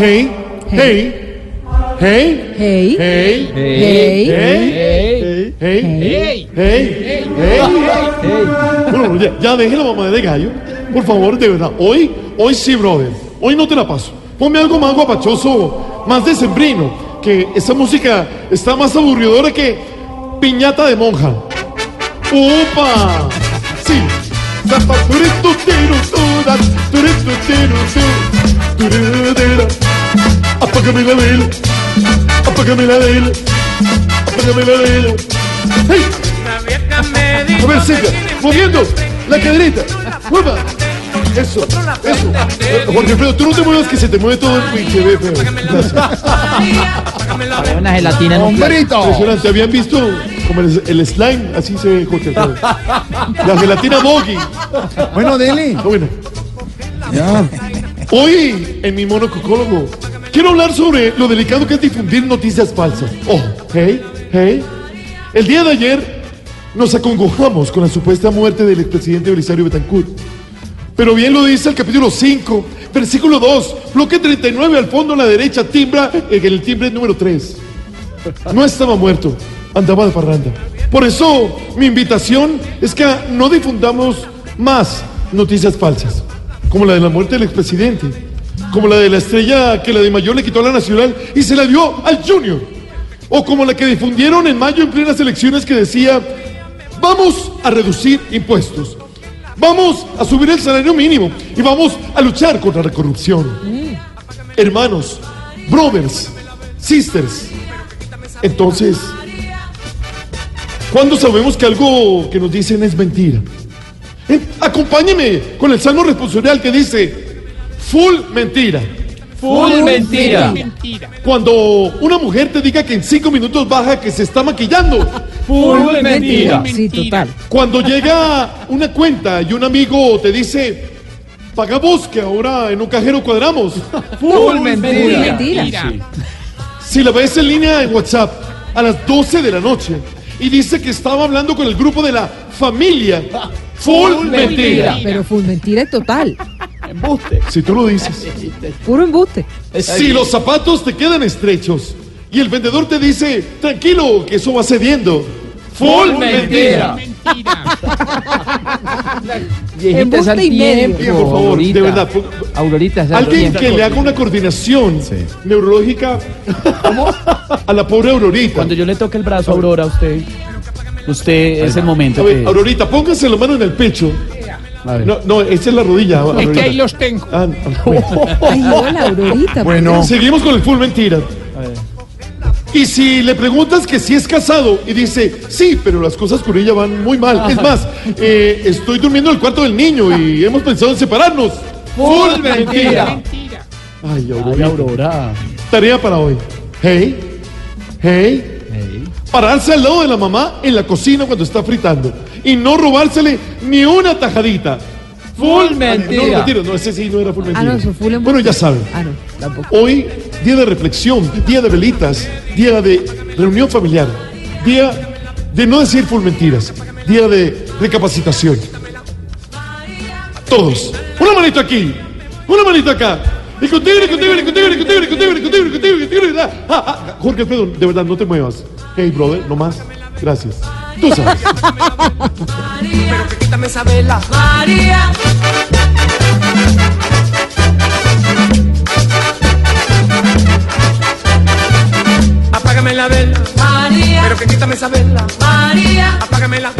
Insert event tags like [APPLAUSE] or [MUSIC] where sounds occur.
No. Hey, hey, hey, Hey, hey, hey, hey, hey, hey, hey, Bueno, ya, ya deje la mamá de gallo. Por favor, de verdad. Hoy, hoy sí, brother. Hoy no te la paso. Ponme algo más guapachoso, más decembrino. Que esa música está más aburridora que piñata de monja. ¡Upa! Sí. Apágame la vela, apágame la vela, apágame la vela. ¡Hey! A ver, siga, moviendo la caderita. ¡Mueva! Eso, eso. Jorge Alfredo, tú no te muevas que se te mueve todo el pinche ve feo. Gracias. Una gelatina en un plato. Impresionante. ¿Habían visto como el, el slime? Así se ve Jorge Alfredo. La gelatina Boggy. Bueno, dele. Ah, bueno. Hoy, en mi monococólogo, quiero hablar sobre lo delicado que es difundir noticias falsas. Oh, hey, hey. El día de ayer nos acongojamos con la supuesta muerte del expresidente Belisario Betancourt. Pero bien lo dice el capítulo 5, versículo 2, bloque 39 al fondo a la derecha, timbra en el timbre número 3. No estaba muerto, andaba de parranda. Por eso mi invitación es que no difundamos más noticias falsas, como la de la muerte del expresidente, como la de la estrella que la de mayor le quitó a la nacional y se la dio al junior, o como la que difundieron en mayo en plenas elecciones que decía, vamos a reducir impuestos, vamos a subir el salario mínimo y vamos a luchar contra la corrupción. Hermanos, brothers, sisters, entonces, ¿cuándo sabemos que algo que nos dicen es mentira? Eh, acompáñeme con el salmo responsorial que dice, full mentira. Full mentira. Cuando una mujer te diga que en cinco minutos baja que se está maquillando. Full mentira. Sí, total. Cuando llega una cuenta y un amigo te dice, pagamos que ahora en un cajero cuadramos. Full Mentira. Si la ves en línea en WhatsApp a las 12 de la noche y dice que estaba hablando con el grupo de la familia, full mentira. Pero fue mentira total. Si tú lo dices. Puro embuste. Si los zapatos te quedan estrechos y el vendedor te dice, tranquilo, que eso va cediendo. Full mentira. Viejita [LAUGHS] Embuste al y medio. Oye, por favor, de verdad. Aurorita, sal Alguien que le haga una coordinación neurológica a la pobre Aurorita. Cuando yo le toque el brazo a Aurora a usted, usted es el A momento ver, que... Aurorita, póngase la mano en el pecho. No, no, esa es la rodilla. Aurorita. los tengo. Ah, no. [LAUGHS] Ay, hola, Aurorita. Bueno. Seguimos con el full mentira. Y si le preguntas que si es casado y dice, sí, pero las cosas con ella van muy mal. Es más, eh, estoy durmiendo en el cuarto del niño y [LAUGHS] hemos pensado en separarnos. Full mentira. Ay, Ay, Aurorita. Aurora. Tarea para hoy. Hey, hey, pararse al lado de la mamá en la cocina cuando está fritando y no robársele ni una tajadita. Full, ah, mentira. No, mentira, no, ese sí no era full mentira. Ah, no, eso full bueno, ya saben. Ah, no, tampoco. Hoy, día de reflexión, día de velitas, día de reunión familiar, día de no decir full mentiras, día de recapacitación. Todos. Una manito aquí, una manito acá. Discutible, discutible, discutible, discutible, discutible, discutible, discutible, discutible. Ah, ah, Jorge Alfredo, de verdad, no te muevas. Hey, brother, no más. Gracias. Tú sabes. Pero que quítame esa vela. María. Apágame la vela. María. Pero que quítame esa vela. María. Apágamela.